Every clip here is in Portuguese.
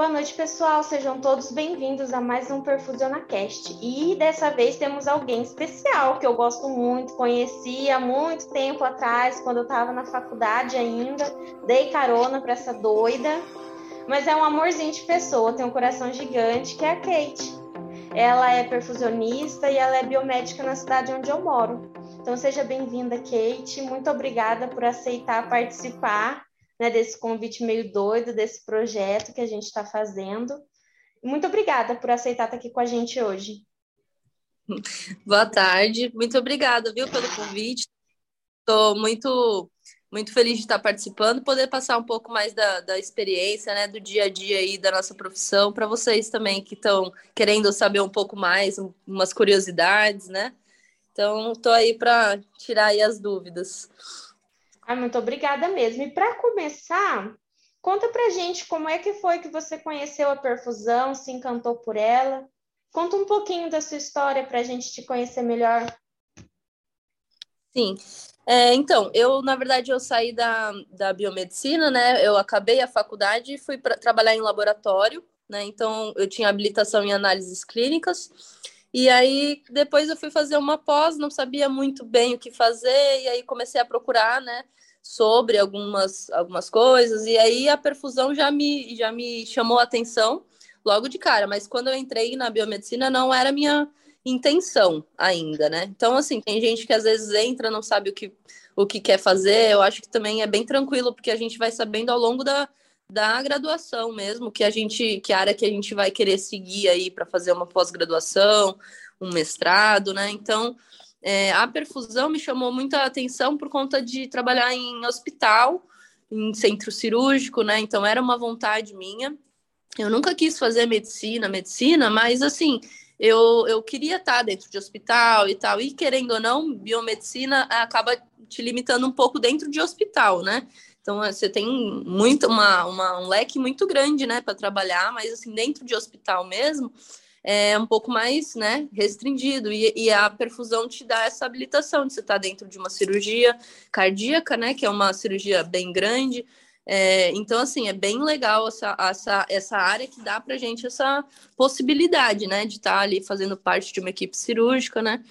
Boa noite, pessoal. Sejam todos bem-vindos a mais um PerfusionAcast. E dessa vez temos alguém especial que eu gosto muito, conheci há muito tempo atrás, quando eu estava na faculdade ainda. Dei carona para essa doida, mas é um amorzinho de pessoa, tem um coração gigante, que é a Kate. Ela é perfusionista e ela é biomédica na cidade onde eu moro. Então seja bem-vinda, Kate. Muito obrigada por aceitar participar né, desse convite meio doido, desse projeto que a gente está fazendo. Muito obrigada por aceitar estar aqui com a gente hoje. Boa tarde, muito obrigada, viu, pelo convite. Estou muito muito feliz de estar participando, poder passar um pouco mais da, da experiência, né, do dia a dia aí da nossa profissão, para vocês também que estão querendo saber um pouco mais, umas curiosidades, né? Então, estou aí para tirar aí as dúvidas. Ah, muito obrigada mesmo. E para começar, conta para gente como é que foi que você conheceu a perfusão, se encantou por ela. Conta um pouquinho da sua história para a gente te conhecer melhor. Sim, é, então, eu, na verdade, eu saí da, da biomedicina, né? Eu acabei a faculdade e fui para trabalhar em laboratório, né? Então, eu tinha habilitação em análises clínicas. E aí, depois eu fui fazer uma pós, não sabia muito bem o que fazer, e aí comecei a procurar, né? Sobre algumas, algumas coisas, e aí a perfusão já me, já me chamou a atenção logo de cara, mas quando eu entrei na biomedicina não era minha intenção ainda, né? Então, assim, tem gente que às vezes entra, não sabe o que, o que quer fazer. Eu acho que também é bem tranquilo, porque a gente vai sabendo ao longo da, da graduação mesmo, que a gente, que área que a gente vai querer seguir aí para fazer uma pós-graduação, um mestrado, né? Então, é, a perfusão me chamou muita atenção por conta de trabalhar em hospital, em centro cirúrgico, né? Então, era uma vontade minha. Eu nunca quis fazer medicina, medicina, mas assim, eu, eu queria estar dentro de hospital e tal. E querendo ou não, biomedicina acaba te limitando um pouco dentro de hospital, né? Então você tem muito uma, uma um leque muito grande, né, para trabalhar, mas assim dentro de hospital mesmo é um pouco mais, né, restringido e, e a perfusão te dá essa habilitação de você estar dentro de uma cirurgia cardíaca, né, que é uma cirurgia bem grande, é, então, assim, é bem legal essa, essa, essa área que dá para gente essa possibilidade, né, de estar tá ali fazendo parte de uma equipe cirúrgica, né.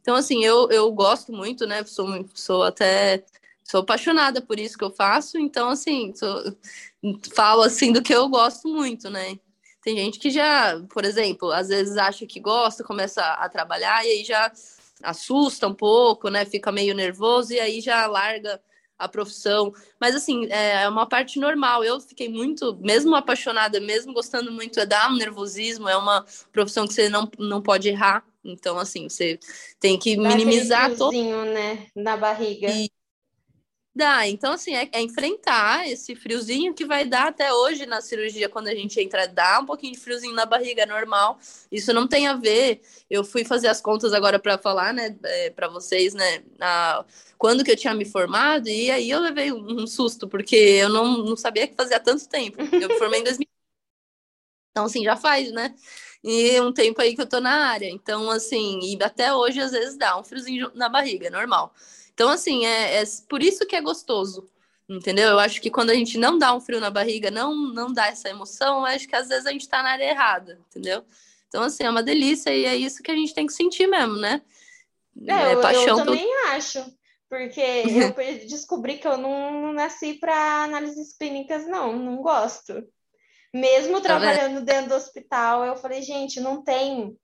Então, assim, eu, eu gosto muito, né, sou, sou até, sou apaixonada por isso que eu faço, então, assim, sou, falo, assim, do que eu gosto muito, né. Tem gente que já, por exemplo, às vezes acha que gosta, começa a, trabalhar e aí já assusta um pouco, né, fica meio nervoso e aí já larga a profissão. Mas, assim, é, é uma parte normal. Eu fiquei muito, mesmo apaixonada, mesmo gostando muito, é dar um nervosismo, é uma profissão que você não, não pode errar. Então, assim, você tem que Dá minimizar todo. né? Na barriga. E Dá, então assim, é, é, enfrentar esse friozinho que vai dar até hoje na cirurgia, quando a gente entra, dá um pouquinho de friozinho na barriga, é normal. Isso não tem a ver. Eu fui fazer as contas agora para falar, né, é, para vocês, né, a, quando que eu tinha me formado, e aí eu levei um susto, porque eu não, não sabia que fazia tanto tempo. Eu me formei em 2000. Então, assim, já faz, né? E um tempo aí que eu tô na área. Então, assim, e até hoje às vezes dá um friozinho na barriga, é normal. Então, assim, é, é por isso que é gostoso, entendeu? Eu acho que quando a gente não dá um frio na barriga, não, não dá essa emoção, eu acho que às vezes a gente tá na área errada, entendeu? Então, assim, é uma delícia e é isso que a gente tem que sentir mesmo, né? É, é eu, paixão eu também todo... acho, porque eu descobri que eu não, não nasci para análises clínicas, não, não gosto. Mesmo tá trabalhando dentro do hospital, eu falei, gente, não tem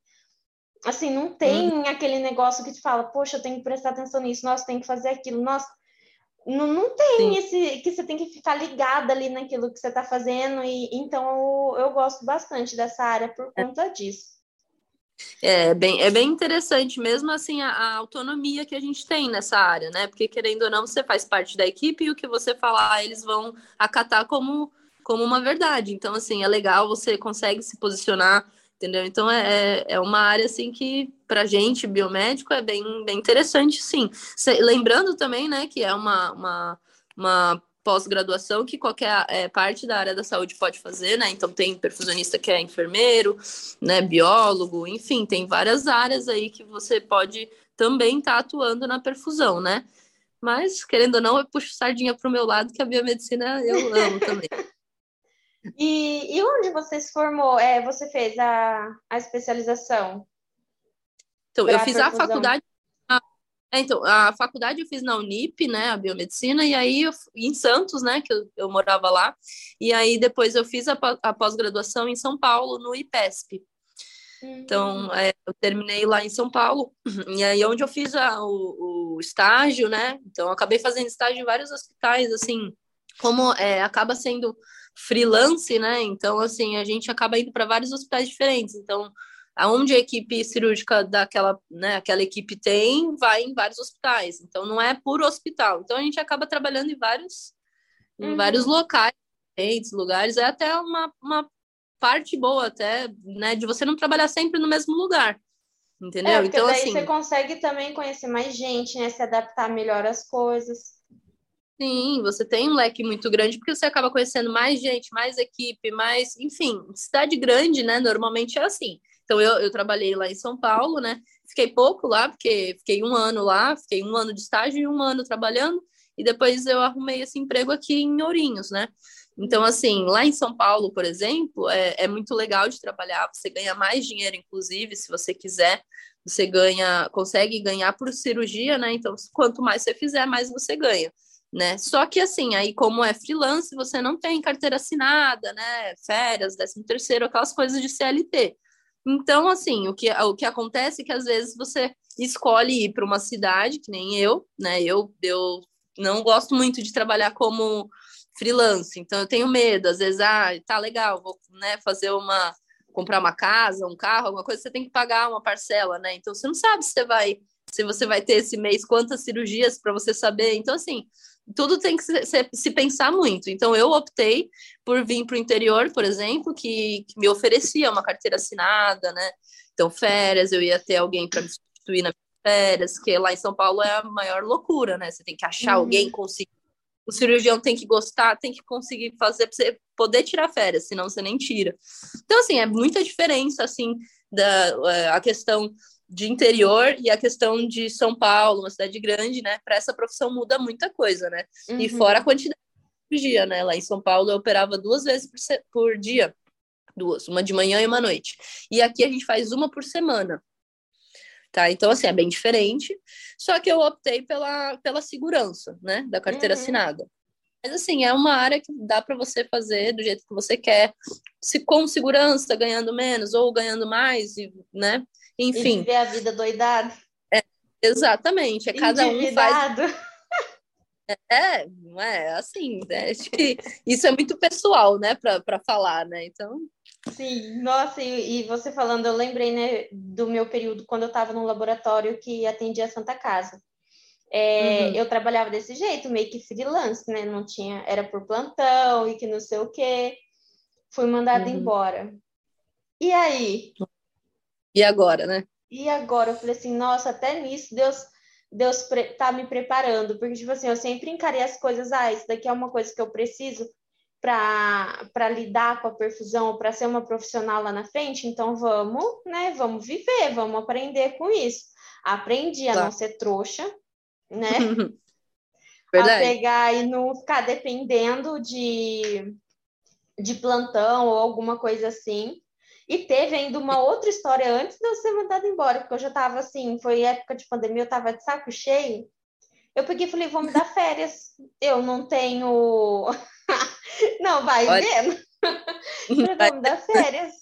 Assim, não tem uhum. aquele negócio que te fala, poxa, eu tenho que prestar atenção nisso, nossa, tem que fazer aquilo, nossa. Não, não tem Sim. esse que você tem que ficar ligada ali naquilo que você está fazendo, e então eu, eu gosto bastante dessa área por é. conta disso. É bem, é bem interessante, mesmo assim, a, a, autonomia que a gente tem nessa área, né? Porque, querendo ou não, você faz parte da equipe e o que você falar, eles vão acatar como, como uma verdade. Então, assim, é legal, você consegue se posicionar entendeu? Então é, é, é uma área assim que para gente biomédico é bem, bem interessante, sim. lembrando também, né, que é uma, uma, uma pós-graduação que qualquer é, parte da área da saúde pode fazer, né? Então tem perfusionista que é enfermeiro, né, biólogo, enfim, tem várias áreas aí que você pode também estar tá atuando na perfusão, né? Mas, querendo ou não, eu puxo sardinha para o meu lado, que a biomedicina eu amo também. E, e onde você se formou? É, você fez a, a especialização? Então, eu fiz a faculdade. A, é, então, a faculdade eu fiz na Unip, né, a biomedicina, e aí eu, em Santos, né, que eu, eu morava lá, e aí depois eu fiz a, a pós-graduação em São Paulo, no IPESP. Então, uhum. é, eu terminei lá em São Paulo, e aí onde eu fiz a, o, o, estágio, né? Então, acabei fazendo estágio em vários hospitais, assim, como é, acaba sendo freelance, né? Então, assim, a gente acaba indo para vários hospitais diferentes. Então, aonde a equipe cirúrgica daquela, né, aquela equipe tem, vai em vários hospitais. Então, não é por hospital. Então, a gente acaba trabalhando em vários, uhum. em vários locais, diferentes lugares. É até uma, uma parte boa até, né, de você não trabalhar sempre no mesmo lugar. Entendeu? É, então, daí assim, você consegue também conhecer mais gente, né? Se adaptar melhor às coisas. Sim, você tem um leque muito grande, porque você acaba conhecendo mais gente, mais equipe, mais. Enfim, cidade grande, né? Normalmente é assim. Então, eu, eu trabalhei lá em São Paulo, né? Fiquei pouco lá, porque fiquei um ano lá, fiquei um ano de estágio e um ano trabalhando, e depois eu arrumei esse emprego aqui em Ourinhos, né? Então, assim, lá em São Paulo, por exemplo, é, é muito legal de trabalhar, você ganha mais dinheiro, inclusive, se você quiser, você ganha, consegue ganhar por cirurgia, né? Então, quanto mais você fizer, mais você ganha. Né? Só que assim, aí como é freelance, você não tem carteira assinada, né? Férias, décimo terceiro, aquelas coisas de CLT. Então, assim, o que, o que acontece é que às vezes você escolhe ir para uma cidade, que nem eu, né? Eu, eu não gosto muito de trabalhar como freelance, então eu tenho medo, às vezes, ah, tá legal, vou né, fazer uma comprar uma casa, um carro, alguma coisa, você tem que pagar uma parcela, né? Então você não sabe se você vai se você vai ter esse mês quantas cirurgias para você saber. Então assim, tudo tem que se, se, se, pensar muito. Então eu optei por vir para o interior, por exemplo, que, que, me oferecia uma carteira assinada, né? Então férias, eu ia ter alguém para me substituir na férias, que lá em São Paulo é a maior loucura, né? Você tem que achar uhum. alguém conseguir o cirurgião tem que gostar, tem que conseguir fazer para você poder tirar férias, senão você nem tira. Então, assim, é muita diferença, assim, da é, a questão de interior e a questão de São Paulo, uma cidade grande, né? Para essa profissão muda muita coisa, né? Uhum. E fora a quantidade de dia, né? Lá em São Paulo eu operava duas vezes por, por dia, duas, uma de manhã e uma noite. E aqui a gente faz uma por semana tá? Então, assim, é bem diferente, só que eu optei pela, pela segurança, né, da carteira uhum. assinada. Mas, assim, é uma área que dá para você fazer do jeito que você quer, se com segurança, ganhando menos ou ganhando mais, e, né, enfim. E viver a vida doidada. É, exatamente, é cada um faz... É, não é assim, né? Acho que isso é muito pessoal, né, para falar, né? Então, Sim, nossa, e, e, você falando, eu lembrei, né, do meu período quando eu estava no laboratório que atendia a Santa Casa. É, uhum. Eu trabalhava desse jeito, meio que freelance, né? Não tinha, era por plantão e que não sei o quê. Fui mandada uhum. embora. E aí? E agora, né? E agora? Eu falei assim, nossa, até nisso Deus Deus tá me preparando, porque, tipo assim, eu sempre encarei as coisas, ah, isso daqui é uma coisa que eu preciso, para lidar com a perfusão, para ser uma profissional lá na frente, então vamos, né? Vamos viver, vamos aprender com isso. Aprendi a tá. não ser trouxa, né? Verdade. A pegar e não ficar dependendo de, de plantão ou alguma coisa assim. E teve ainda uma outra história antes de eu ser mandada embora, porque eu já estava assim, foi época de pandemia, eu estava de saco cheio. Eu peguei e falei, vou me dar férias. Eu não tenho Não, vai Olha... vendo. Para me dar férias.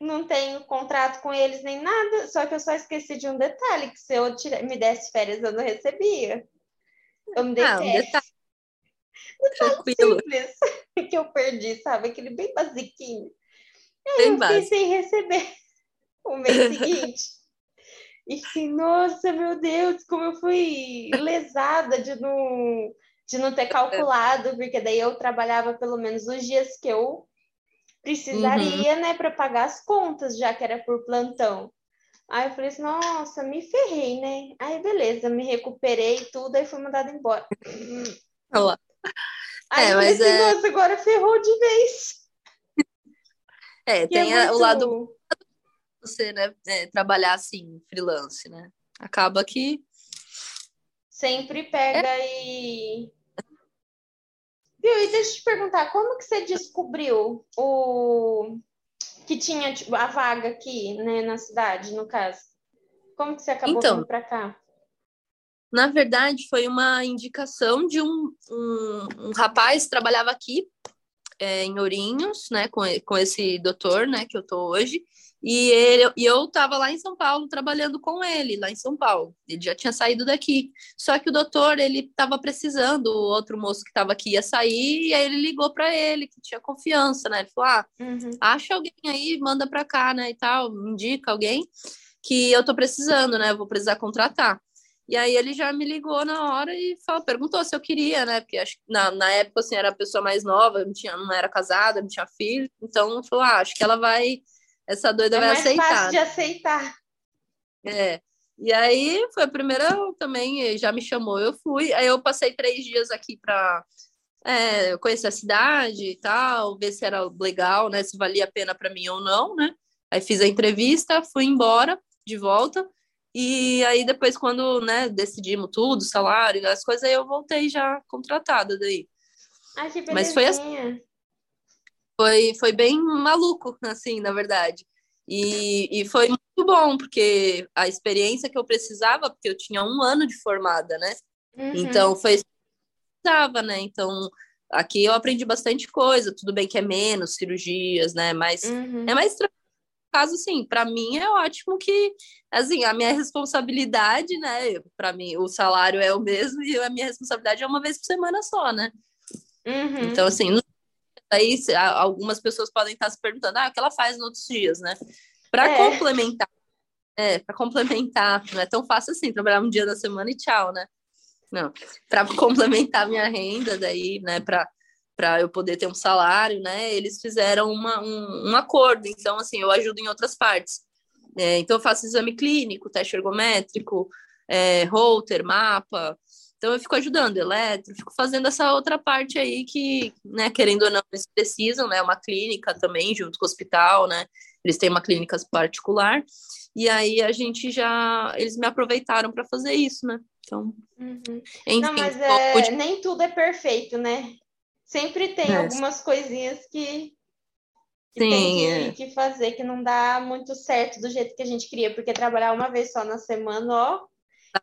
Não tenho contrato com eles nem nada, só que eu só esqueci de um detalhe, que se eu tira... me desse férias, eu não recebia. Eu me dei ah, um detalhe. Tranquilo. simples que eu perdi, sabe? Aquele bem basiquinho. Bem eu básico. fiquei sem receber o mês seguinte. E assim, nossa, meu Deus, como eu fui lesada de não de não ter calculado, porque daí eu trabalhava pelo menos os dias que eu precisaria, uhum. né, para pagar as contas, já que era por plantão. Aí eu falei assim, nossa, me ferrei, né? Aí beleza, me recuperei tudo, aí fui mandada embora. Olá. Aí é, eu falei assim, é... nossa, agora ferrou de vez. É, tem é muito... o lado você, né, é, trabalhar assim, freelance, né? Acaba que sempre pega é. e Viu? E deixa eu te perguntar, como que você descobriu o que tinha tipo, a vaga aqui, né, na cidade, no caso? Como que você acabou então, vindo para cá? Na verdade, foi uma indicação de um, um, um rapaz que trabalhava aqui é, em Ourinhos, né, com, com esse doutor, né, que eu tô hoje, e, ele, e eu estava lá em São Paulo trabalhando com ele, lá em São Paulo. Ele já tinha saído daqui. Só que o doutor, ele estava precisando, o outro moço que estava aqui ia sair, e aí ele ligou para ele, que tinha confiança, né? Ele falou: ah, uhum. acha alguém aí, manda para cá, né? E tal, indica alguém que eu tô precisando, né? Eu vou precisar contratar. E aí ele já me ligou na hora e falou, perguntou se eu queria, né? Porque acho que na, na época, assim, era a pessoa mais nova, não, tinha, não era casada, não tinha filho. Então, falou, ah, acho que ela vai, essa doida é vai mais aceitar. fácil de aceitar. É. E aí, foi a primeira também, já me chamou, eu fui. Aí eu passei três dias aqui para é, conhecer a cidade e tal, ver se era legal, né? Se valia a pena para mim ou não, né? Aí fiz a entrevista, fui embora de volta. E aí depois, quando né, decidimos tudo, salário, as coisas, aí eu voltei já contratada daí. Ai, que Mas foi assim. Foi, foi bem maluco, assim, na verdade. E, e foi muito bom, porque a experiência que eu precisava, porque eu tinha um ano de formada, né? Uhum. Então foi isso que eu precisava, né? Então aqui eu aprendi bastante coisa, tudo bem que é menos cirurgias, né? Mas uhum. é mais tranquilo caso, assim, para mim é ótimo que, assim, a minha responsabilidade, né? Para mim, o salário é o mesmo e a minha responsabilidade é uma vez por semana só, né? Uhum. Então, assim, aí algumas pessoas podem estar se perguntando, ah, o que ela faz nos outros dias, né? Para é. complementar, é, para complementar, não é tão fácil assim, trabalhar um dia da semana e tchau, né? Não, para complementar minha renda, daí, né, para para eu poder ter um salário, né? Eles fizeram uma, um, um acordo. Então, assim, eu ajudo em outras partes. É, então, eu faço exame clínico, teste ergométrico, é, holter, mapa. Então, eu fico ajudando, eletro, fico fazendo essa outra parte aí que, né, querendo ou não, eles precisam, né? Uma clínica também, junto com o hospital, né? Eles têm uma clínica particular. E aí a gente já. Eles me aproveitaram para fazer isso, né? Então. Uhum. Enfim, não, mas é, nem tudo é perfeito, né? Sempre tem é. algumas coisinhas que, que Sim, tem que, é. que, fazer, que não dá muito certo do jeito que a gente queria, porque trabalhar uma vez só na semana, ó,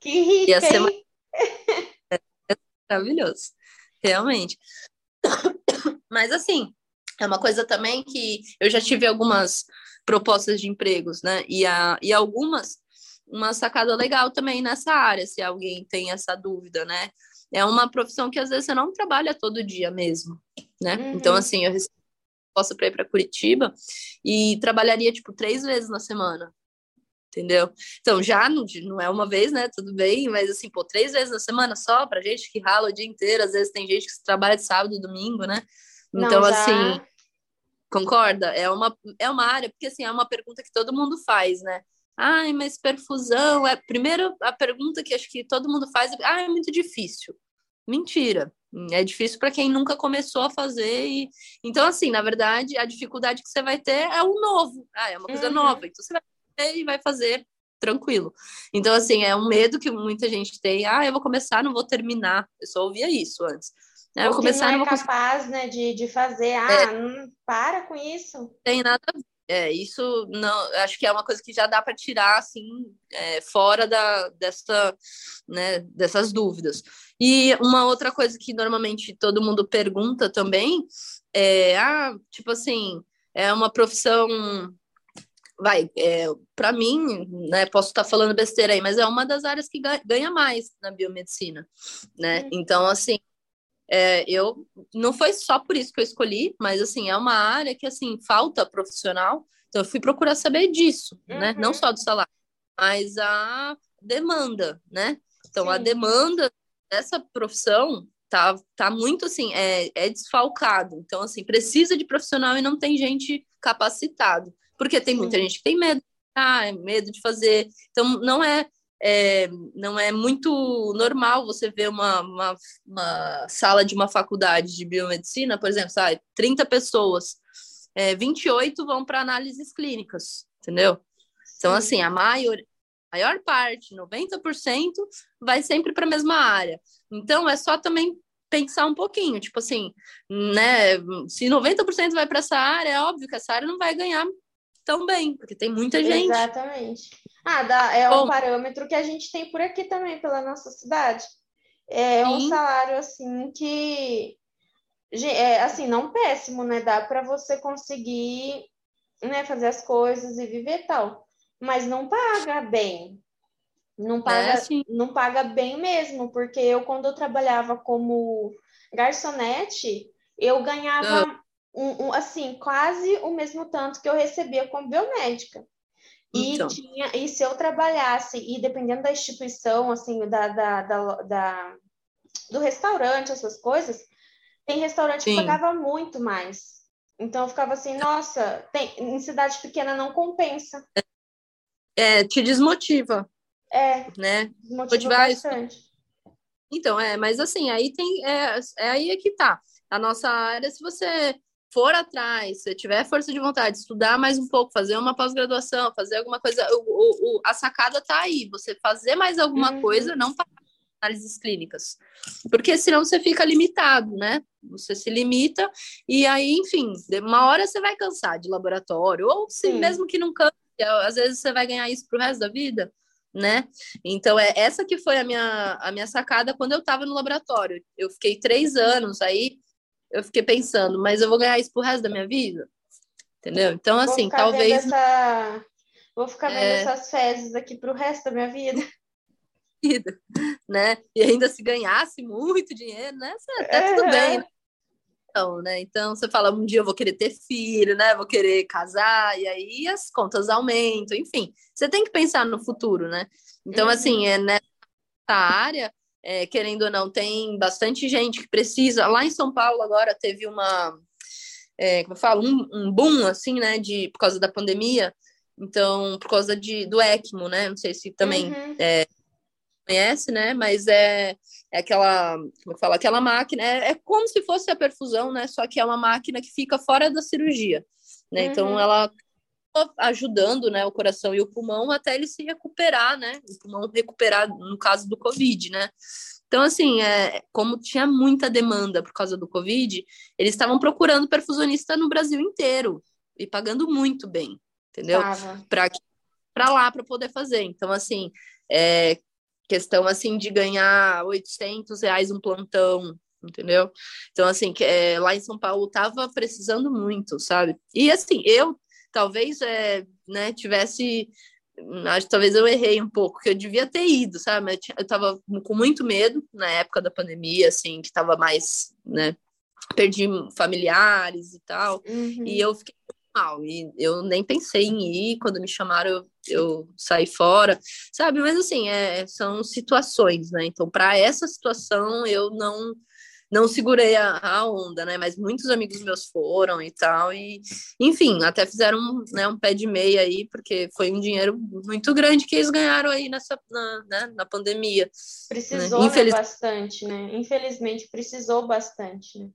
que rica, Ia ser é maravilhoso, realmente. Mas assim, é uma coisa também que eu já tive algumas propostas de empregos, né? E, a, e algumas, uma sacada legal também nessa área, se alguém tem essa dúvida, né? É uma profissão que às vezes você não trabalha todo dia mesmo, né? Uhum. Então, assim, eu posso para ir para Curitiba e trabalharia, tipo, três vezes na semana, entendeu? Então, já não, não é uma vez, né? Tudo bem, mas assim, pô, três vezes na semana só pra gente que rala o dia inteiro, às vezes tem gente que trabalha de sábado e domingo, né? Então, não, já... assim, concorda? É uma, é uma área, porque assim, é uma pergunta que todo mundo faz, né? Ai, mas perfusão é. Primeiro, a pergunta que acho que todo mundo faz é: ah, é muito difícil. Mentira. É difícil para quem nunca começou a fazer. E... Então, assim, na verdade, a dificuldade que você vai ter é o novo. Ah, é uma coisa uhum. nova. Então, você vai fazer e vai fazer tranquilo. Então, assim, é um medo que muita gente tem. Ah, eu vou começar, não vou terminar. Eu só ouvia isso antes. É, eu vou começar, não é não vou capaz, né, de, de fazer. Ah, é, não, para com isso. Tem nada a ver é, isso não, acho que é uma coisa que já dá para tirar assim é, fora da, dessa, né, dessas dúvidas. E uma outra coisa que normalmente todo mundo pergunta também é, ah, tipo assim, é uma profissão vai, é, para mim, né, posso estar tá falando besteira aí, mas é uma das áreas que ganha mais na biomedicina, né? Uhum. Então, assim, é, eu não foi só por isso que eu escolhi, mas assim, é uma área que assim, falta profissional. Então eu fui procurar saber disso, uhum. né? Não uhum. só do salário, mas a demanda, né? Então Sim. a demanda dessa profissão tá, tá muito assim, é, é desfalcado. Então, assim, precisa de profissional e não tem gente capacitado. Porque tem muita gente que tem medo, ah, medo de fazer. Então, não é é, não é muito normal você ver uma, uma, uma, sala de uma faculdade de biomedicina, por exemplo, sabe, 30 pessoas, é, 28 vão para análises clínicas, entendeu? Então, assim, a maior, maior parte, 90%, vai sempre para a mesma área. Então, é só também pensar um pouquinho, tipo assim, né? Se 90% vai para essa área, é óbvio que essa área não vai ganhar tão bem, porque tem muita gente. Exatamente. Ah, dá, é Bom, um parâmetro que a gente tem por aqui também, pela nossa cidade. É sim. um salário assim que é assim, não péssimo, né? Dá para você conseguir, né, fazer as coisas e viver tal, mas não paga bem. Não paga, é, não paga bem mesmo, porque eu, quando eu trabalhava como garçonete, eu ganhava, ah. Um, um, assim, quase o mesmo tanto que eu recebia como biomédica. E, então. tinha, e se eu trabalhasse, e dependendo da instituição, assim, da, da, da, da do restaurante, essas coisas, tem restaurante Sim. que pagava muito mais. Então eu ficava assim, nossa, tem, em cidade pequena não compensa. É, te desmotiva. É, né? Motiva bastante. Então, é, mas assim, aí tem. É, é aí é que tá. A nossa área, se você for atrás, se tiver força de vontade, estudar mais um pouco, fazer uma pós-graduação, fazer alguma coisa, o, o, a sacada tá aí. Você fazer mais alguma uhum. coisa, não para análises clínicas. Porque senão você fica limitado, né? Você se limita e aí, enfim, uma hora você vai cansar de laboratório, ou se Sim. mesmo que não canse, às vezes você vai ganhar isso pro resto da vida né? Então, é essa que foi a minha, a minha sacada quando eu estava no laboratório. Eu fiquei três anos aí, eu fiquei pensando, mas eu vou ganhar isso pro resto da minha vida? Entendeu? Então, assim, talvez. Essa... Vou ficar vendo é... essas fezes aqui pro resto da minha vida. Né? E ainda se ganhasse muito dinheiro, né? Até é, tudo bem, né? Então, né? Então você fala, um dia eu vou querer ter filho, né? Vou querer casar, e aí as contas aumentam, enfim. Você tem que pensar no futuro, né? Então, uhum. assim, é nessa área, é, querendo ou não, tem bastante gente que precisa. Lá em São Paulo agora teve uma, é, como eu falo, um, um boom, assim, né? De, por causa da pandemia. Então, por causa de, do ECMO, né? Não sei se também uhum. é, conhece, né? Mas é, é aquela, como eu falo, aquela máquina, é, é, como se fosse a perfusão, né? Só que é uma máquina que fica fora da cirurgia, né? Então, uhum. Então ela ajudando, né, o coração e o pulmão até ele se recuperar, né? O pulmão recuperar no caso do Covid, né? Então, assim, é, como tinha muita demanda por causa do Covid, eles estavam perfusionista no Brasil inteiro e pagando muito bem, entendeu? Para lá, para poder fazer. Então, assim, é, questão assim de ganhar 800 reais um plantão, entendeu? Então, assim, que, é, lá em São Paulo tava precisando muito, sabe? E assim, eu talvez é, né, tivesse. Acho talvez eu errei um pouco, que eu devia ter ido, sabe? Eu tava com muito medo na época da pandemia, assim, que tava mais, né? Perdi familiares e tal. Uhum. E eu fiquei mal. E eu nem pensei em ir, quando me chamaram, eu, eu saí fora, sabe? Mas assim, é, são situações, né? Então, para essa situação, eu não não segurei a, a, onda, né? Mas muitos amigos meus foram e tal, e enfim, até fizeram né, um pé de meia aí, porque foi um dinheiro muito grande que eles ganharam aí nessa na, né, na pandemia. Precisou né? Infeliz... bastante, né? Infelizmente precisou bastante, né?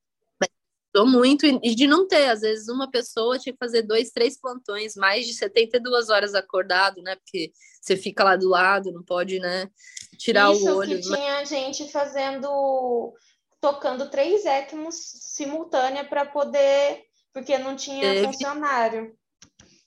Tô muito, e de não ter, às vezes uma pessoa tinha que fazer dois, três plantões, mais de 72 horas acordado, né? Porque você fica lá do lado, não pode, né, tirar Isso o olho. Isso que tinha gente fazendo, tocando três ECMOs simultânea para poder, porque não tinha Teve. funcionário.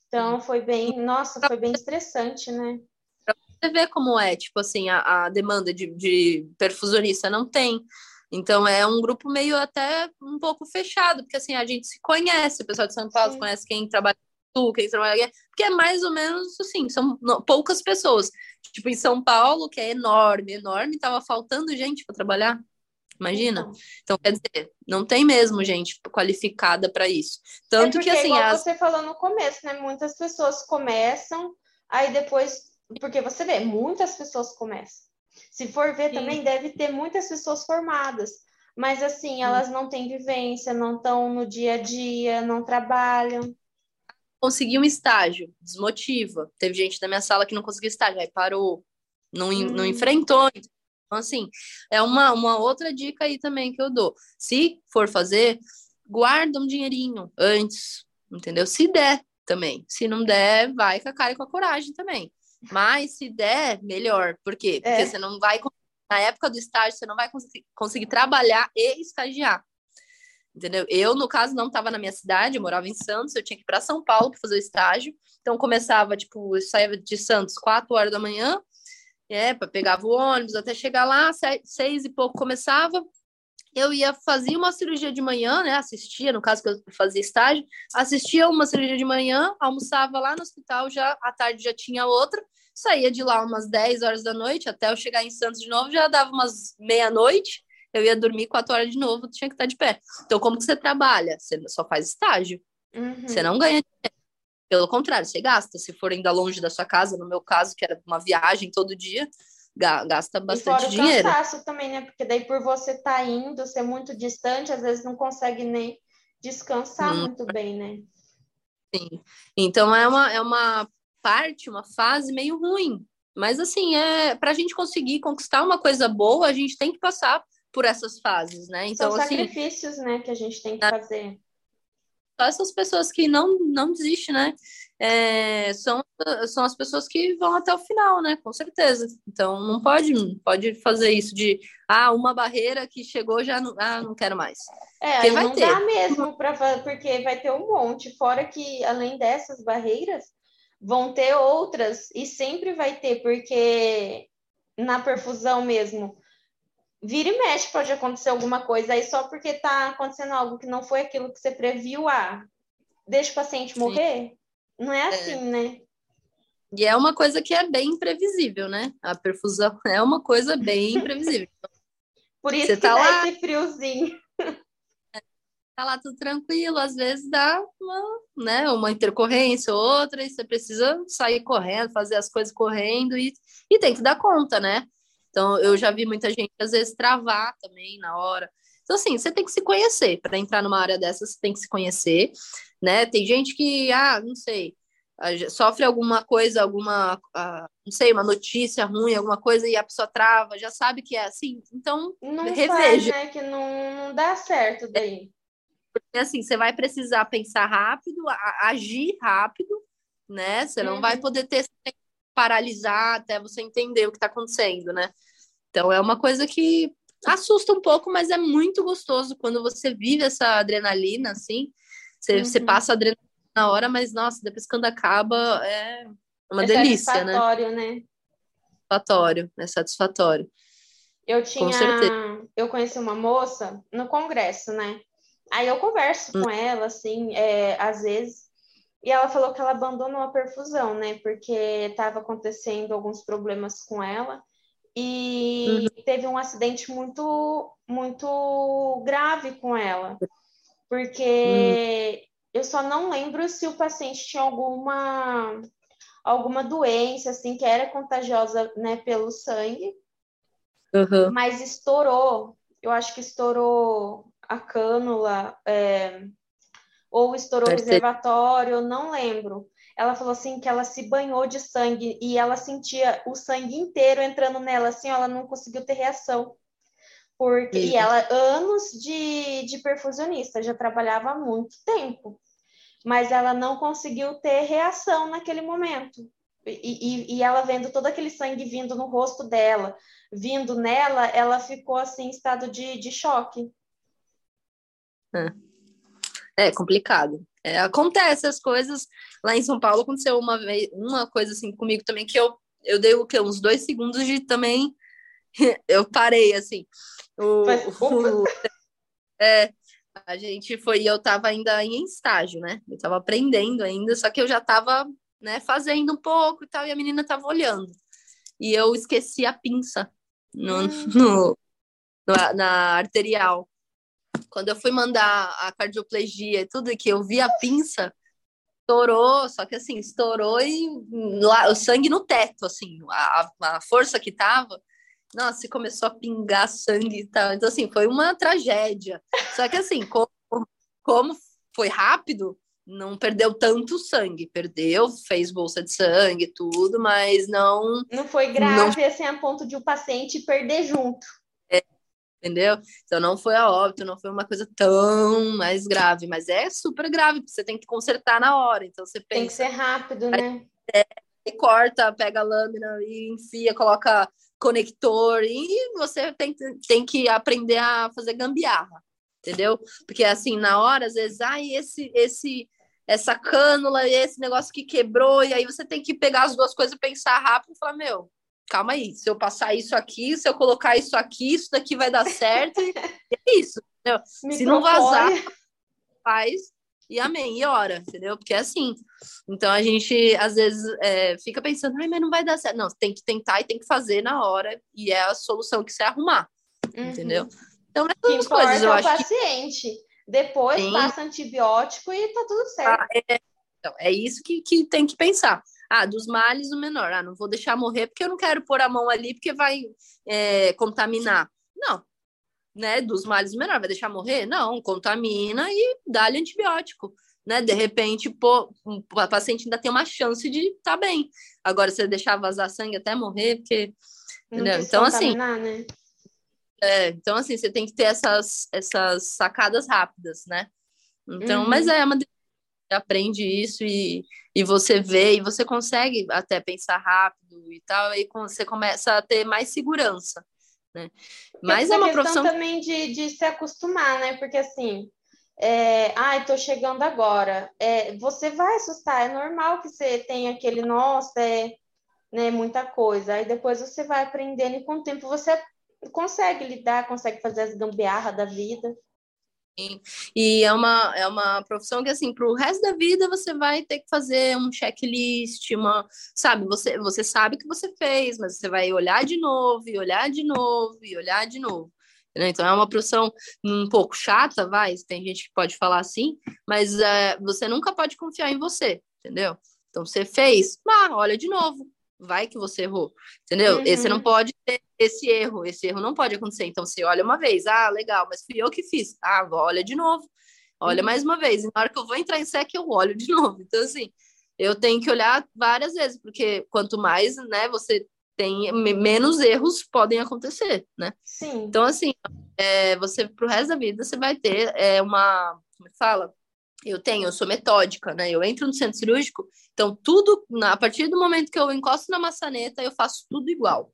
Então foi bem, nossa, foi bem estressante, né? Pra você ver como é, tipo assim, a, a demanda de, de perfusionista não tem. Então é um grupo meio até um pouco fechado, porque assim, a gente se conhece, o pessoal de São Paulo Sim. conhece quem trabalha tu, quem trabalha porque é mais ou menos assim, são poucas pessoas. Tipo, em São Paulo, que é enorme, enorme, tava faltando gente para trabalhar. Imagina? Então. então, quer dizer, não tem mesmo gente qualificada para isso. Tanto é que assim. Igual as... você falou no começo, né? Muitas pessoas começam, aí depois. Porque você vê, muitas pessoas começam. Se for ver Sim. também, deve ter muitas pessoas formadas, mas assim, elas não têm vivência, não estão no dia a dia, não trabalham. Consegui um estágio, desmotiva. Teve gente da minha sala que não conseguiu estágio, aí parou, não, hum. não enfrentou. Então, assim, é uma, uma outra dica aí também que eu dou. Se for fazer, guarda um dinheirinho antes, entendeu? Se der também. Se não der, vai com a cara e com a coragem também. Mas se der, melhor. Por quê? Porque é. você não vai na época do estágio, você não vai conseguir, conseguir trabalhar e estagiar. Entendeu? Eu, no caso, não estava na minha cidade, eu morava em Santos, eu tinha que ir para São Paulo para fazer o estágio. Então, começava, tipo, eu saía de Santos 4 horas da manhã, é, pegava o ônibus até chegar lá, seis e pouco começava, eu ia fazia uma cirurgia de manhã, né? Assistia, no caso que eu fazia estágio, assistia uma cirurgia de manhã, almoçava lá no hospital, já à tarde já tinha outra, saía de lá umas 10 horas da noite, até eu chegar em Santos de novo, já dava umas meia-noite, eu ia dormir 4 horas de novo, tinha que estar de pé. Então, como que você trabalha? Você só faz estágio. Uhum. Você não ganha dinheiro. Pelo contrário, você gasta. Se for ainda longe da sua casa, no meu caso, que era uma viagem todo dia, gasta bastante e fora dinheiro. o cansaço também, né? Porque daí por você estar tá indo, ser muito distante, às vezes não consegue nem descansar hum. muito bem, né? Sim. Então é uma, é uma parte, uma fase meio ruim. Mas assim, é para a gente conseguir conquistar uma coisa boa, a gente tem que passar por essas fases, né? Então, São assim, sacrifícios, né, que a gente tem que fazer. Só essas pessoas que não, não desistem, né? é, são, são as pessoas que vão até o final, né? Com certeza. Então não pode, pode fazer isso de ah, uma barreira que chegou já não, ah, não quero mais. É, porque vai não ter. dá mesmo para porque vai ter um monte, fora que além dessas barreiras vão ter outras e sempre vai ter, porque na perfusão mesmo vira e mexe pode acontecer alguma coisa aí só porque tá acontecendo algo que não foi aquilo que você previu, ah, deixa o paciente Sim. morrer. Não é, é. assim, é. né? E é uma coisa que é bem imprevisível, né? A perfusão é uma coisa bem imprevisível. Por isso você que tá lá... esse friozinho. Tá lá tudo tranquilo, às vezes dá uma, né, uma intercorrência ou outra, e você precisa sair correndo, fazer as coisas correndo e, e tem que dar conta, né? Então, eu já vi muita gente, às vezes, travar também na hora. Então, assim, você tem que se conhecer. Para entrar numa área dessa, você tem que se conhecer, né? Tem gente que, ah, não sei, sofre alguma coisa, alguma, ah, não sei, uma notícia ruim, alguma coisa, e a pessoa trava, já sabe que é assim. Então, não reveja. Faz, né? Que não, não dá certo daí. Porque, assim, você vai precisar pensar rápido, agir rápido, né? Você não uhum. vai poder ter paralisar até você entender o que está acontecendo, né? Então, é uma coisa que assusta um pouco, mas é muito gostoso quando você vive essa adrenalina, assim. Você, uhum. você passa a adrenalina na hora, mas nossa, depois quando acaba é uma é delícia, né? satisfatório, né? Satisfatório, é satisfatório. Eu tinha, eu conheci uma moça no congresso, né? Aí eu converso hum. com ela, assim, é, às vezes, e ela falou que ela abandonou a perfusão, né? Porque estava acontecendo alguns problemas com ela e uhum. teve um acidente muito, muito grave com ela, porque uhum. eu só não lembro se o paciente tinha alguma alguma doença assim que era contagiosa, né, pelo sangue, uhum. mas estourou. Eu acho que estourou a cânula, é, ou estourou o reservatório, não lembro ela falou assim que ela se banhou de sangue e ela sentia o sangue inteiro entrando nela, assim, ela não conseguiu ter reação. Porque, e ela, anos de, de perfusionista, já trabalhava há muito tempo, mas ela não conseguiu ter reação naquele momento. E, e, e ela vendo todo aquele sangue vindo no rosto dela, vindo nela, ela ficou assim em estado de, de choque. É, é complicado. É, acontece as coisas. Lá em São Paulo aconteceu uma vez, uma coisa assim comigo também, que eu, eu dei o quê? Uns dois segundos de também. eu parei, assim. O, o, é, a gente foi, eu tava ainda em estágio, né? Eu tava aprendendo ainda, só que eu já tava, né, fazendo um pouco e tal, e a menina tava olhando. E eu esqueci a pinça no, hum. no, no na arterial. Quando eu fui mandar a cardioplegia e tudo, que eu vi a pinça, estourou, só que assim, estourou e lá, o sangue no teto, assim, a, a força que tava, nossa, começou a pingar sangue e tal. Então, assim, foi uma tragédia. Só que assim, como, como foi rápido, não perdeu tanto sangue, perdeu, fez bolsa de sangue, tudo, mas não. Não foi grave não... assim a ponto de o paciente perder junto entendeu? Então não foi a óbito, não foi uma coisa tão mais grave, mas é super grave, porque você tem que consertar na hora. Então você pensa. Tem que ser rápido, né? É, e corta, pega a lâmina e enfia, coloca conector, e você tem, tem que aprender a fazer gambiarra, entendeu? Porque assim, na hora, às vezes, ai, esse, esse, essa cânula, esse negócio que quebrou, e aí você tem que pegar as duas coisas, pensar rápido e falar, meu, calma aí, se eu passar isso aqui, se eu colocar isso aqui, isso daqui vai dar certo, e é isso, entendeu? Se não vazar, faz e amém, e ora, entendeu? Porque é assim. Então a gente às vezes é, fica pensando, ai, mas não vai dar certo. Não, tem que tentar e tem que fazer na hora, e é a solução que você arrumar, uhum. entendeu? Então, essas coisas eu é o acho paciente. Que... Depois Sim. passa antibiótico e tá tudo certo. Ah, é, então, é isso que, que tem que pensar. Ah, dos males o menor. Ah, não vou deixar morrer porque eu não quero pôr a mão ali porque vai é, contaminar. Não, né, dos males menor, vai deixar morrer? Não, contamina e dá-lhe antibiótico. Né? De repente, pô, o paciente ainda tem uma chance de estar tá bem. Agora, você deixar vazar sangue até morrer, porque. Então, assim. Né? É, então, assim, você tem que ter essas, essas sacadas rápidas, né? Então, uhum. mas é uma aprende isso e, e você vê e você consegue até pensar rápido e tal, e você começa a ter mais segurança né? Mas é uma profissão também de, de se acostumar, né? Porque assim, é, ai, tô chegando agora. É, você vai assustar, é normal que você tenha aquele, nossa, é né, muita coisa. Aí depois você vai aprendendo e com o tempo você consegue lidar, consegue fazer as gambiarras da vida. E é uma, é uma profissão que, assim, para o resto da vida você vai ter que fazer um checklist, uma, sabe, você, você sabe que você fez, mas você vai olhar de novo, e olhar de novo, e olhar de novo. Entendeu? Então é uma profissão um pouco chata, vai, tem gente que pode falar assim, mas é, você nunca pode confiar em você, entendeu? Então você fez, ah, olha de novo, vai que você errou, entendeu? Uhum. Esse não pode ter esse erro, esse erro não pode acontecer. Então você olha uma vez, ah, legal, mas fui eu que fiz. Ah, olha de novo, olha uhum. mais uma vez. E na hora que eu vou entrar em SEC, eu olho de novo. Então, assim, eu tenho que olhar várias vezes, porque quanto mais, né, você tem, menos erros podem acontecer, né? Sim. Então, assim, é, você, pro resto da vida, você vai ter é, uma, como é que fala? Eu tenho, eu sou metódica, né? Eu entro no centro cirúrgico, então tudo, a partir do momento que eu encosto na maçaneta, eu faço tudo igual.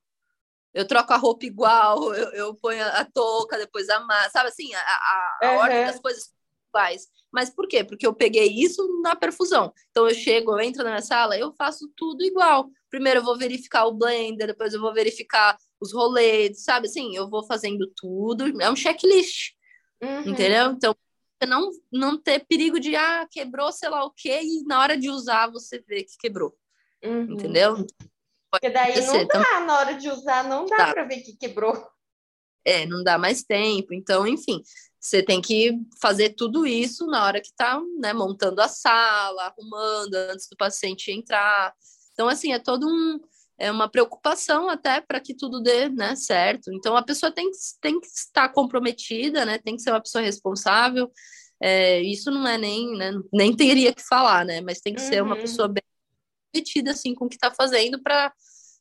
Eu troco a roupa igual, eu, eu ponho a touca, depois a massa, sabe assim, a, a, a uhum. ordem das coisas iguais. Mas por quê? Porque eu peguei isso na perfusão. Então eu chego, eu entro na minha sala, eu faço tudo igual. Primeiro eu vou verificar o blender, depois eu vou verificar os roletes, sabe assim? Eu vou fazendo tudo, é um checklist. Uhum. Entendeu? Então não, não ter perigo de, ah, quebrou sei lá o quê, e na hora de usar você vê que quebrou. Uhum. Entendeu? Porque daí não dá, então, na hora de usar, não dá, dá. para ver que quebrou. É, não dá mais tempo. Então, enfim, você tem que fazer tudo isso na hora que está né, montando a sala, arrumando antes do paciente entrar. Então, assim, é todo um é uma preocupação até para que tudo dê né, certo. Então a pessoa tem, tem que estar comprometida, né, tem que ser uma pessoa responsável. É, isso não é nem, né, nem teria que falar, né? Mas tem que uhum. ser uma uhum. pessoa bem comprometida assim com o que está fazendo para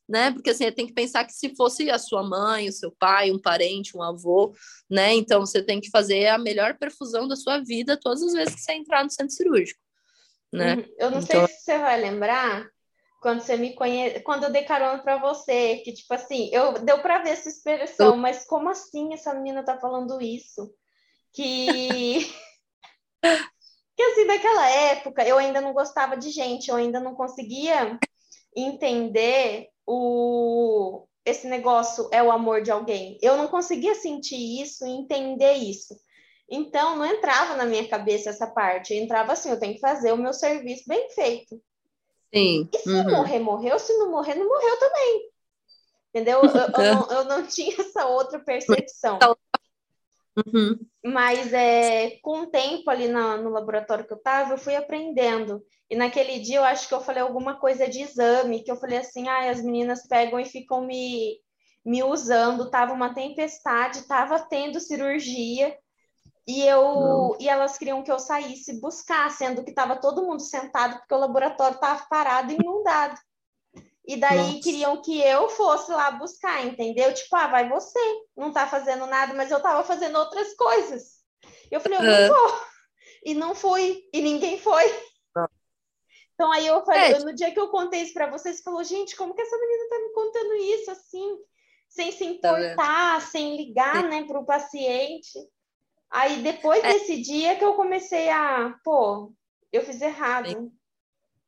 né? Porque assim, tem que pensar que se fosse a sua mãe, o seu pai, um parente, um avô, né? Então você tem que fazer a melhor perfusão da sua vida todas as vezes que você entrar no centro cirúrgico, né? Uhum. Eu não então... sei se você vai lembrar, quando você me conhece, quando eu dei carona para você, que tipo assim, eu deu para ver essa expressão, mas como assim essa menina tá falando isso? Que que assim, naquela época eu ainda não gostava de gente, eu ainda não conseguia entender o esse negócio é o amor de alguém. Eu não conseguia sentir isso e entender isso. Então, não entrava na minha cabeça essa parte. Entrava assim, eu tenho que fazer o meu serviço bem feito. Sim. E se uhum. morrer, morreu. Se não morrer, não morreu também. Entendeu? Eu, eu, não, eu não tinha essa outra percepção. Uhum. Mas é, com o tempo ali no, no laboratório que eu estava, eu fui aprendendo. E naquele dia eu acho que eu falei alguma coisa de exame, que eu falei assim, ah, as meninas pegam e ficam me, me usando, tava uma tempestade, tava tendo cirurgia, e eu e elas queriam que eu saísse buscar, sendo que estava todo mundo sentado porque o laboratório estava parado e inundado. E daí Nossa. queriam que eu fosse lá buscar, entendeu? Tipo, ah, vai você, não tá fazendo nada, mas eu tava fazendo outras coisas. Eu falei, eu não vou. E não fui, e ninguém foi. Então aí eu falei, é. no dia que eu contei isso para vocês, falou, gente, como que essa menina tá me contando isso assim? sem se tá importar, tá sem ligar, né, para o paciente. Aí depois é. desse dia que eu comecei a, pô, eu fiz errado.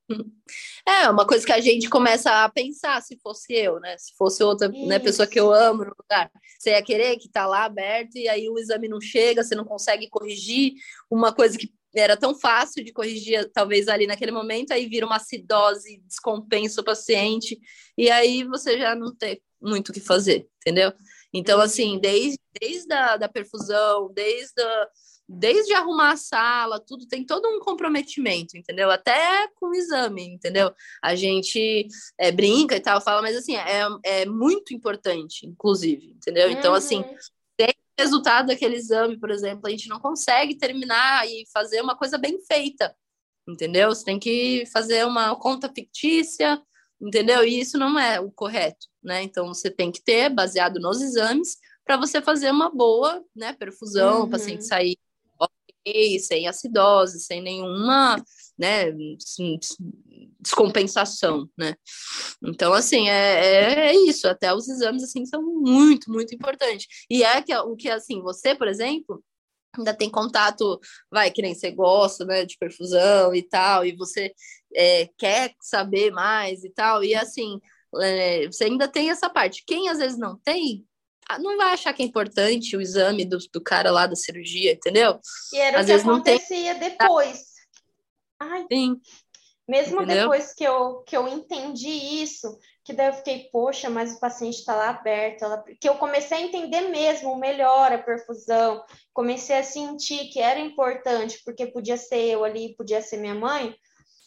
É uma coisa que a gente começa a pensar se fosse eu, né? Se fosse outra né, pessoa que eu amo no lugar. Você ia querer que tá lá aberto e aí o exame não chega, você não consegue corrigir uma coisa que era tão fácil de corrigir, talvez ali naquele momento, aí vira uma acidose, descompensa o paciente, e aí você já não tem muito o que fazer, entendeu? Então, assim, desde, desde a da perfusão, desde a, desde arrumar a sala, tudo tem todo um comprometimento, entendeu? Até com o exame, entendeu? A gente é, brinca e tal, fala, mas assim, é, é muito importante, inclusive, entendeu? Então, assim, uhum. tem resultado daquele exame, por exemplo, a gente não consegue terminar e fazer uma coisa bem feita, entendeu? Você tem que fazer uma conta fictícia, entendeu? E isso não é o correto, né? Então, você tem que ter, baseado nos exames, para você fazer uma boa né, perfusão, uhum. o paciente sair sem acidose, sem nenhuma né, descompensação, né? Então, assim, é, é, isso, até os exames, assim, são muito, muito importantes. E é que, o que, assim, você, por exemplo, ainda tem contato, vai, que nem você gosta, né, de perfusão e tal, e você é, quer saber mais e tal, e assim, é, você ainda tem essa parte. Quem às vezes não tem, ah, não vai achar que é importante o exame do, do cara lá da cirurgia, entendeu? E era Às o que vezes acontecia tem... depois. Ai, Sim. Mesmo entendeu? depois que eu, que eu entendi isso, que daí eu fiquei, poxa, mas o paciente está lá aberto. Ela... Que eu comecei a entender mesmo melhor a perfusão, comecei a sentir que era importante, porque podia ser eu ali, podia ser minha mãe.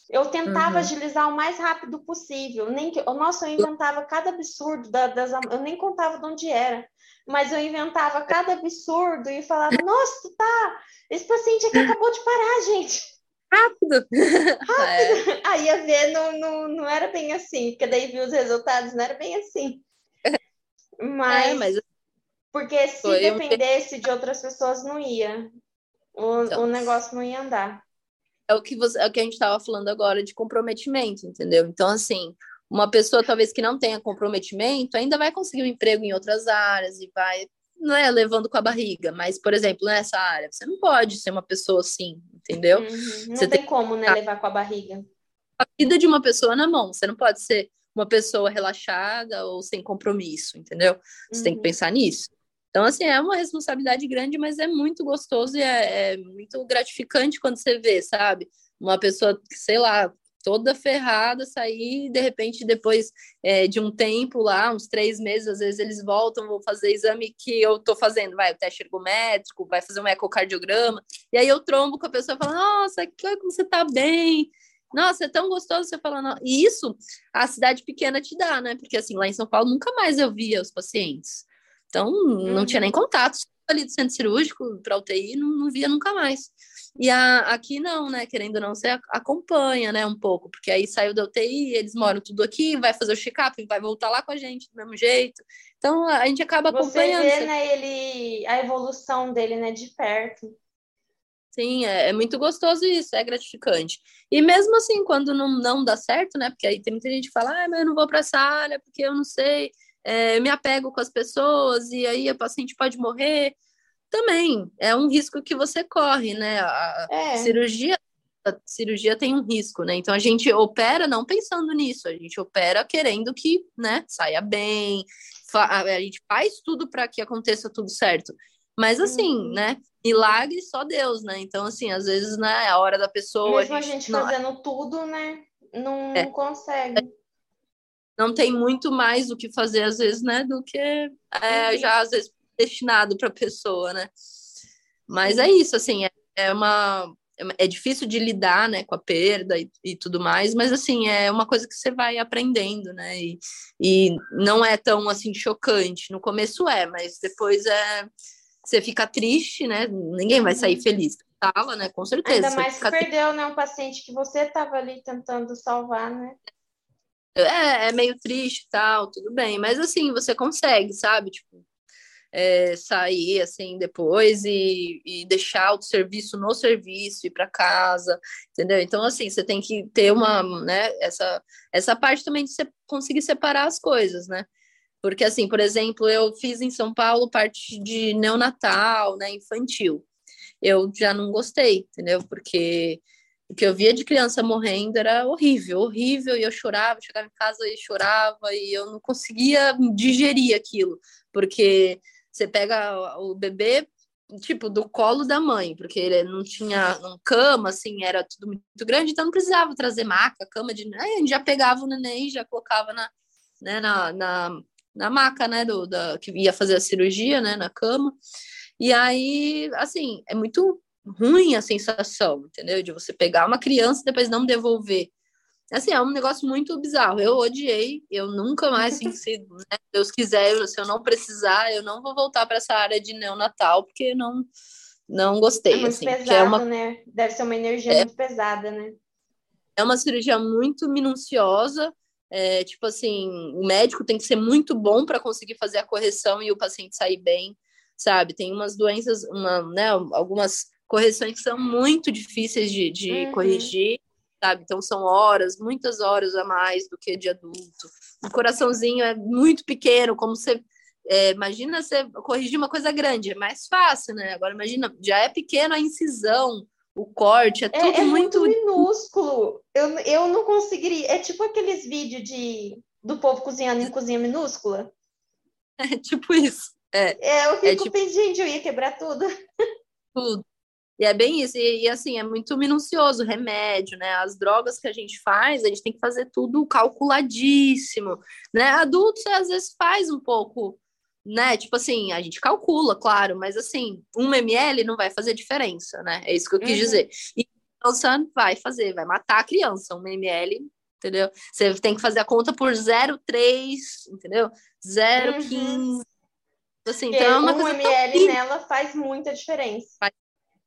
Eu tentava uhum. agilizar o mais rápido possível. Nem que, nossa, eu inventava cada absurdo da, das, eu nem contava de onde era mas eu inventava cada absurdo e falava, nossa, tá, esse paciente aqui acabou de parar, gente. Rápido! Rápido! É. Aí ia ver, não, não, não era bem assim, porque daí vi os resultados, não era bem assim. Mas, é, mas... porque se Foi dependesse de outras pessoas, não ia. O, então, o negócio não ia andar. É o que, você, é o que a gente estava falando agora de comprometimento, entendeu? Então, assim, uma pessoa talvez que não tenha comprometimento ainda vai conseguir um emprego em outras áreas e vai não é levando com a barriga, mas por exemplo nessa área você não pode ser uma pessoa assim, entendeu? Uhum. Não você tem, tem como né levar com a barriga. A vida de uma pessoa na mão, você não pode ser uma pessoa relaxada ou sem compromisso, entendeu? Você uhum. tem que uhum. pensar nisso. Então, assim, é uma responsabilidade grande, mas é muito gostoso e é, é muito gratificante quando você vê, sabe? Uma pessoa, sei lá, toda ferrada, sair, de repente, depois é, de um tempo lá, uns três meses, às vezes eles voltam, vão fazer exame que eu tô fazendo, vai, o teste ergométrico, vai fazer um ecocardiograma, e aí eu trombo com a pessoa e falo, nossa, que, como você tá bem, nossa, é tão gostoso você falando. E isso a cidade pequena te dá, né? Porque assim, lá em São Paulo nunca mais eu via os pacientes. Então, não uhum. tinha nem contato ali do centro cirúrgico para UTI, não, não via nunca mais. E a, aqui não, né? Querendo ou não, você acompanha, né? Um pouco, porque aí saiu da UTI, eles moram tudo aqui, vai fazer o check-up, vai voltar lá com a gente do mesmo jeito. Então a gente acaba acompanhando. Você vê, né, ele, a evolução dele, né, de perto. Sim, é, é, muito gostoso isso, é gratificante. E mesmo assim, quando não, não dá certo, né? Porque aí tem muita gente que fala, ah, mas eu não vou para essa área porque eu não sei, é, me apego com as pessoas e aí a paciente pode morrer também é um risco que você corre, né? A é. cirurgia a cirurgia tem um risco, né? Então a gente opera não pensando nisso, a gente opera querendo que, né, saia bem, a gente faz tudo para que aconteça tudo certo. Mas assim, uhum. né? Milagre só Deus, né? Então, assim, às vezes, né, a hora da pessoa. Mesmo a gente, a gente não... fazendo tudo, né? Não, é. consegue. Não tem muito mais o que fazer, às vezes, né? Do que é, uhum. já, às vezes, destinado para a pessoa, né? Mas é isso, assim, é, é uma é difícil de lidar, né, com a perda e, e, tudo mais, mas assim é uma coisa que você vai aprendendo, né? E, e não é tão assim chocante. No começo é, mas depois é você fica triste, né? Ninguém vai sair uhum. feliz Fala, né? Com certeza. Ainda mais que perdeu, né? Um paciente que você estava ali tentando salvar, né? É, é meio triste tal, tudo bem, mas assim, você consegue, sabe? Tipo, é, sair assim depois e, e deixar o serviço no serviço, ir para casa, entendeu? Então, assim, você tem que ter uma, né, essa, essa parte também de você conseguir separar as coisas, né? Porque, assim, por exemplo, eu fiz em São Paulo parte de neonatal, né, infantil. Eu já não gostei, entendeu? Porque o que eu via de criança morrendo era horrível, horrível, e eu chorava, chegava em casa e chorava, e eu não conseguia digerir aquilo, porque você pega o bebê, tipo, do colo da mãe, porque ele não tinha um cama, assim, era tudo muito grande, então não precisava trazer maca, cama de... Aí a gente já pegava o neném, já colocava na, né, na, na, na maca, né, do, da, que ia fazer a cirurgia, né, na cama, e aí, assim, é muito ruim a sensação, entendeu? De você pegar uma criança e depois não devolver. Assim, é um negócio muito bizarro. Eu odiei, eu nunca mais, assim, se né, Deus quiser, se eu não precisar, eu não vou voltar para essa área de neonatal, porque não não gostei. É muito assim, pesado, é uma... né? Deve ser uma energia é... muito pesada, né? É uma cirurgia muito minuciosa. É, tipo assim, o médico tem que ser muito bom para conseguir fazer a correção e o paciente sair bem, sabe? Tem umas doenças, uma, né, algumas correções que são muito difíceis de, de uhum. corrigir, sabe? Então são horas, muitas horas a mais do que de adulto. O coraçãozinho é muito pequeno, como você. É, imagina você corrigir uma coisa grande, é mais fácil, né? Agora imagina, já é pequeno a incisão, o corte, é, é tudo é, é muito... muito minúsculo. Eu, eu não conseguiria. É tipo aqueles vídeos de do povo cozinhando em cozinha minúscula. É tipo isso. É, é eu fico é tipo... pedindo, eu ia quebrar tudo. Tudo. E é bem isso. E, e, assim, é muito minucioso o remédio, né? As drogas que a gente faz, a gente tem que fazer tudo calculadíssimo, né? Adultos às vezes faz um pouco, né? Tipo assim, a gente calcula, claro, mas assim, um ml não vai fazer diferença, né? É isso que eu quis uhum. dizer. E criança vai fazer, vai matar a criança, um ml, entendeu? Você tem que fazer a conta por 0,3, entendeu? 0,15. Uhum. Assim, então é uma um coisa ml nela faz muita diferença. Faz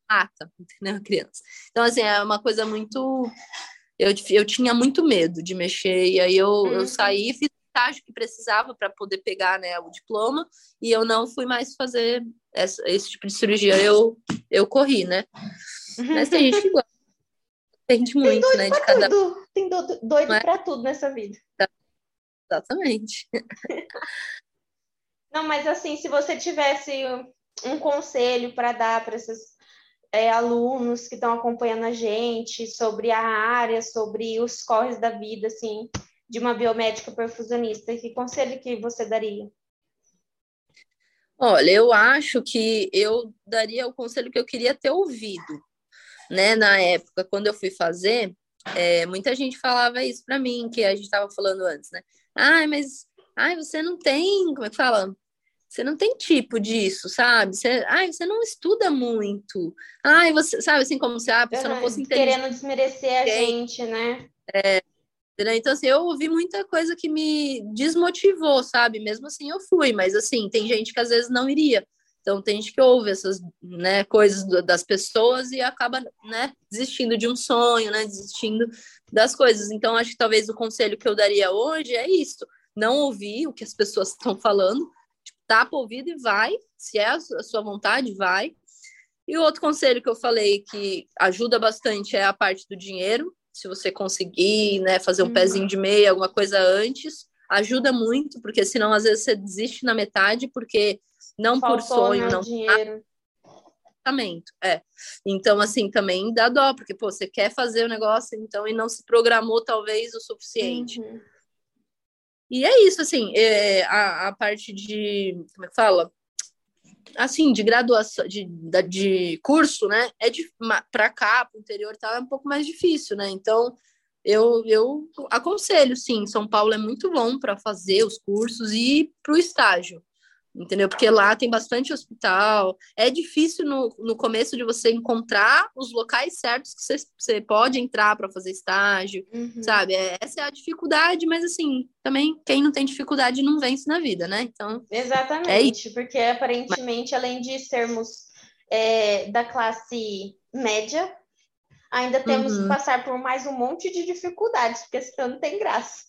mata, entendeu? A criança. Então, assim, é uma coisa muito. Eu, eu tinha muito medo de mexer, e aí eu, uhum. eu saí, fiz o estágio que precisava para poder pegar né, o diploma, e eu não fui mais fazer essa, esse tipo de cirurgia. Eu, eu corri, né? Mas tem gente que gosta. Depende muito, tem né? De cada. Tudo. Tem doido, doido é? para tudo nessa vida. Exatamente. Não, mas assim, se você tivesse um conselho para dar para esses é, alunos que estão acompanhando a gente sobre a área, sobre os corres da vida, assim, de uma biomédica perfusionista, que conselho que você daria? Olha, eu acho que eu daria o conselho que eu queria ter ouvido, né? Na época, quando eu fui fazer, é, muita gente falava isso para mim, que a gente estava falando antes, né? Ai, mas ai, você não tem, como é que fala? Você não tem tipo disso, sabe? Você, ai, você não estuda muito. Ai, você, sabe, assim como se ah, a pessoa não fosse inteligente. Querendo desmerecer a gente, né? É, então, assim, eu ouvi muita coisa que me desmotivou, sabe? Mesmo assim, eu fui, mas, assim, tem gente que às vezes não iria. Então, tem gente que ouve essas né, coisas das pessoas e acaba né, desistindo de um sonho, né? Desistindo das coisas. Então, acho que talvez o conselho que eu daria hoje é isso. Não ouvir o que as pessoas estão falando, tapa o ouvido e vai, se é a sua vontade, vai. E o outro conselho que eu falei que ajuda bastante é a parte do dinheiro. Se você conseguir, né, fazer um uhum. pezinho de meia, alguma coisa antes, ajuda muito, porque senão às vezes você desiste na metade, porque não Faltou, por sonho, né, não dinheiro. É. Então, assim, também dá dó, porque pô, você quer fazer o negócio, então, e não se programou talvez o suficiente. Uhum. E é isso, assim, é, a, a parte de. Como é que fala? Assim, de graduação, de, de curso, né? É para cá, para o interior e é um pouco mais difícil, né? Então, eu, eu aconselho, sim, São Paulo é muito bom para fazer os cursos e para o estágio entendeu? Porque lá tem bastante hospital. É difícil no, no começo de você encontrar os locais certos que você, você pode entrar para fazer estágio, uhum. sabe? É, essa é a dificuldade, mas assim, também quem não tem dificuldade não vence na vida, né? Então. Exatamente, é porque aparentemente, além de sermos é, da classe média, ainda temos uhum. que passar por mais um monte de dificuldades, porque senão não tem graça.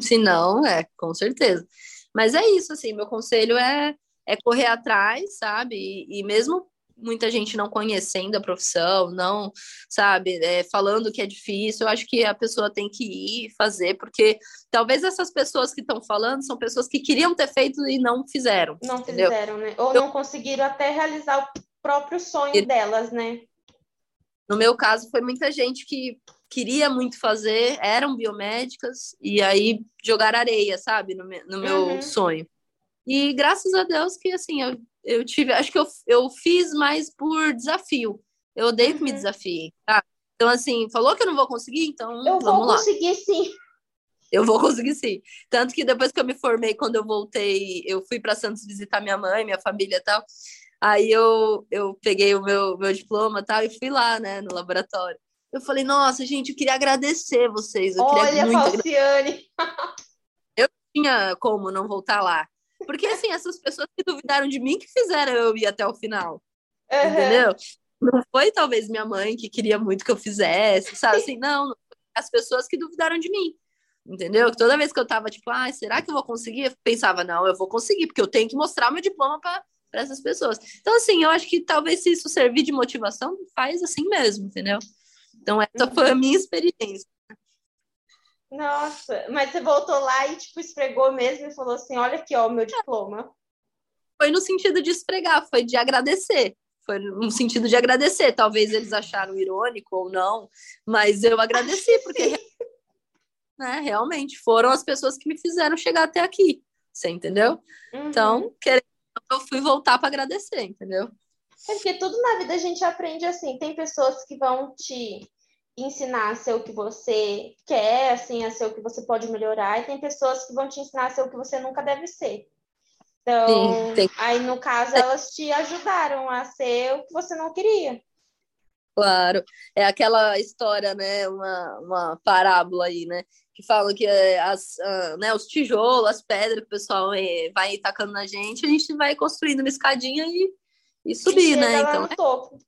Se não, é, com certeza. Mas é isso, assim, meu conselho é, é correr atrás, sabe? E, e mesmo muita gente não conhecendo a profissão, não, sabe, é, falando que é difícil. Eu acho que a pessoa tem que ir fazer, porque talvez essas pessoas que estão falando são pessoas que queriam ter feito e não fizeram. Não entendeu? fizeram, né? Ou não conseguiram até realizar o próprio sonho e... delas, né? No meu caso, foi muita gente que queria muito fazer, eram biomédicas, e aí jogar areia, sabe, no, meu, no meu uhum. sonho. E graças a Deus que, assim, eu eu tive, acho que eu, eu fiz mais por desafio. Eu odeio uhum. que me uhum. desafiem, tá? Então, assim, falou que eu não vou conseguir, então. Eu vou conseguir sim. Eu vou conseguir sim. Tanto que depois que eu me formei, quando eu voltei, eu fui para Santos visitar minha mãe, minha família e tal. Aí eu, eu peguei o meu, meu diploma tal e fui lá, né, no laboratório. Eu falei, nossa, gente, eu queria agradecer vocês. Eu Olha, Falciane! Eu tinha como não voltar lá. Porque, assim, essas pessoas que duvidaram de mim que fizeram eu ir até o final. Uhum. Entendeu? Não foi talvez minha mãe que queria muito que eu fizesse, sabe? Assim, não, as pessoas que duvidaram de mim. Entendeu? Que toda vez que eu tava tipo, ah, será que eu vou conseguir? Eu pensava, não, eu vou conseguir, porque eu tenho que mostrar meu diploma para essas pessoas. Então, assim, eu acho que talvez se isso servir de motivação, faz assim mesmo, entendeu? Então, essa foi a uhum. minha experiência. Nossa, mas você voltou lá e, tipo, esfregou mesmo e falou assim: olha aqui, ó, o meu diploma. Foi no sentido de esfregar, foi de agradecer. Foi no sentido de agradecer. Talvez eles acharam irônico ou não, mas eu agradeci, porque né, realmente foram as pessoas que me fizeram chegar até aqui. Você entendeu? Uhum. Então, querendo, eu fui voltar para agradecer, entendeu? É porque tudo na vida a gente aprende assim. Tem pessoas que vão te ensinar a ser o que você quer, assim, a ser o que você pode melhorar, e tem pessoas que vão te ensinar a ser o que você nunca deve ser. Então, Sim, aí no caso, elas te ajudaram a ser o que você não queria. Claro, é aquela história, né, uma, uma parábola aí, né, que fala que eh, as, uh, né, os tijolos, as pedras que o pessoal eh, vai tacando na gente, a gente vai construindo uma escadinha e, e subir, e né, então... É topo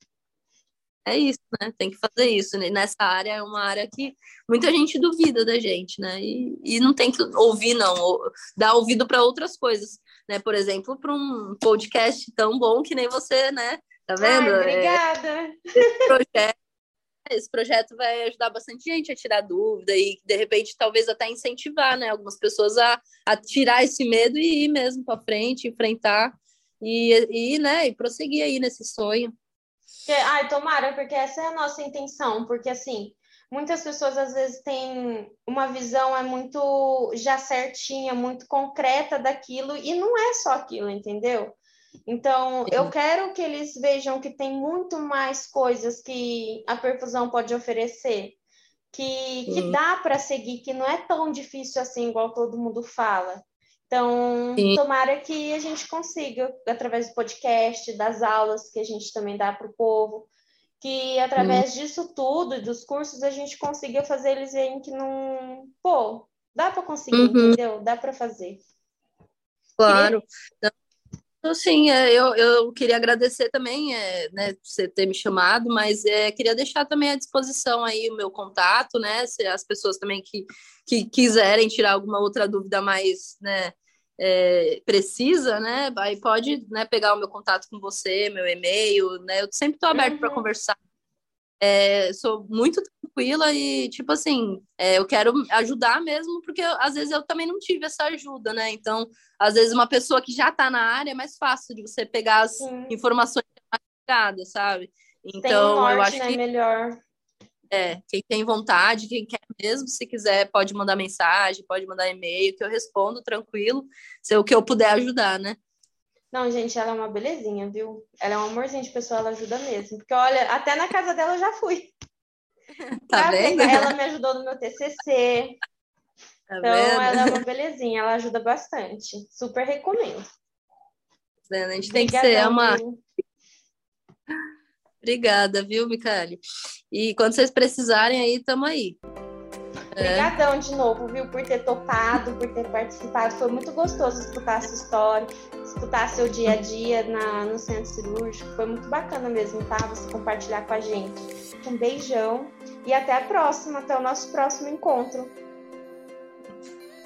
é isso, né? Tem que fazer isso. Né? Nessa área é uma área que muita gente duvida da gente, né? E, e não tem que ouvir, não. Ou, dar ouvido para outras coisas, né? Por exemplo, para um podcast tão bom que nem você, né? Tá vendo? Ai, obrigada. É, esse, projeto, esse projeto vai ajudar bastante gente a tirar dúvida e, de repente, talvez até incentivar, né? Algumas pessoas a, a tirar esse medo e ir mesmo para frente, enfrentar e, e, né? E prosseguir aí nesse sonho. Que, ai, tomara, porque essa é a nossa intenção, porque assim, muitas pessoas às vezes têm uma visão é muito já certinha, muito concreta daquilo, e não é só aquilo, entendeu? Então, eu quero que eles vejam que tem muito mais coisas que a perfusão pode oferecer, que, que dá para seguir, que não é tão difícil assim, igual todo mundo fala. Então, Sim. tomara que a gente consiga, através do podcast, das aulas que a gente também dá para o povo, que através hum. disso tudo, dos cursos, a gente consiga fazer eles verem que não. Pô, dá para conseguir, uhum. entendeu? Dá para fazer. Claro. Queria... Então, sim, é, eu, eu queria agradecer também, é, né, você ter me chamado, mas é, queria deixar também à disposição aí o meu contato, né, se as pessoas também que, que quiserem tirar alguma outra dúvida mais, né, é, precisa, né, aí pode, né, pegar o meu contato com você, meu e-mail, né, eu sempre estou aberto uhum. para conversar, é, sou muito tranquila e, tipo assim, é, eu quero ajudar mesmo, porque às vezes eu também não tive essa ajuda, né? Então, às vezes uma pessoa que já está na área é mais fácil de você pegar as Sim. informações mais sabe? Então, norte, eu acho né? que melhor. É, quem tem vontade, quem quer mesmo, se quiser, pode mandar mensagem, pode mandar e-mail, que eu respondo tranquilo, se é o que eu puder ajudar, né? Não, gente, ela é uma belezinha, viu? Ela é um amorzinho de pessoa, ela ajuda mesmo. Porque, olha, até na casa dela eu já fui. Tá vendo? Ela me ajudou no meu TCC. Tá então, vendo? ela é uma belezinha, ela ajuda bastante. Super recomendo. A gente tem que ser uma. Obrigada, viu, Micali? E quando vocês precisarem aí, estamos aí. Obrigadão é. de novo, viu, por ter topado, por ter participado. Foi muito gostoso escutar essa história, escutar seu dia a dia na, no centro cirúrgico. Foi muito bacana mesmo, tá? Você compartilhar com a gente. Um beijão e até a próxima, até o nosso próximo encontro.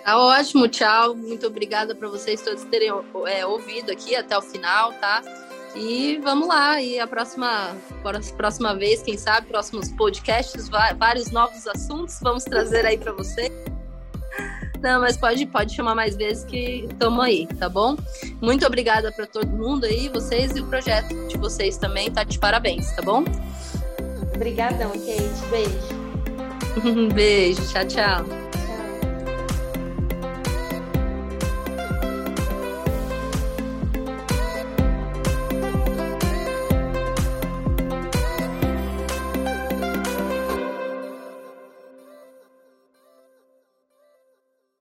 Tá ótimo, tchau. Muito obrigada para vocês todos terem é, ouvido aqui até o final, tá? E vamos lá, e a próxima, a próxima vez, quem sabe, próximos podcasts, vários novos assuntos vamos trazer aí para você. Não, mas pode, pode chamar mais vezes que estamos aí, tá bom? Muito obrigada para todo mundo aí, vocês e o projeto de vocês também, tá de parabéns, tá bom? Obrigadão, Kate. Beijo. Beijo, tchau, tchau.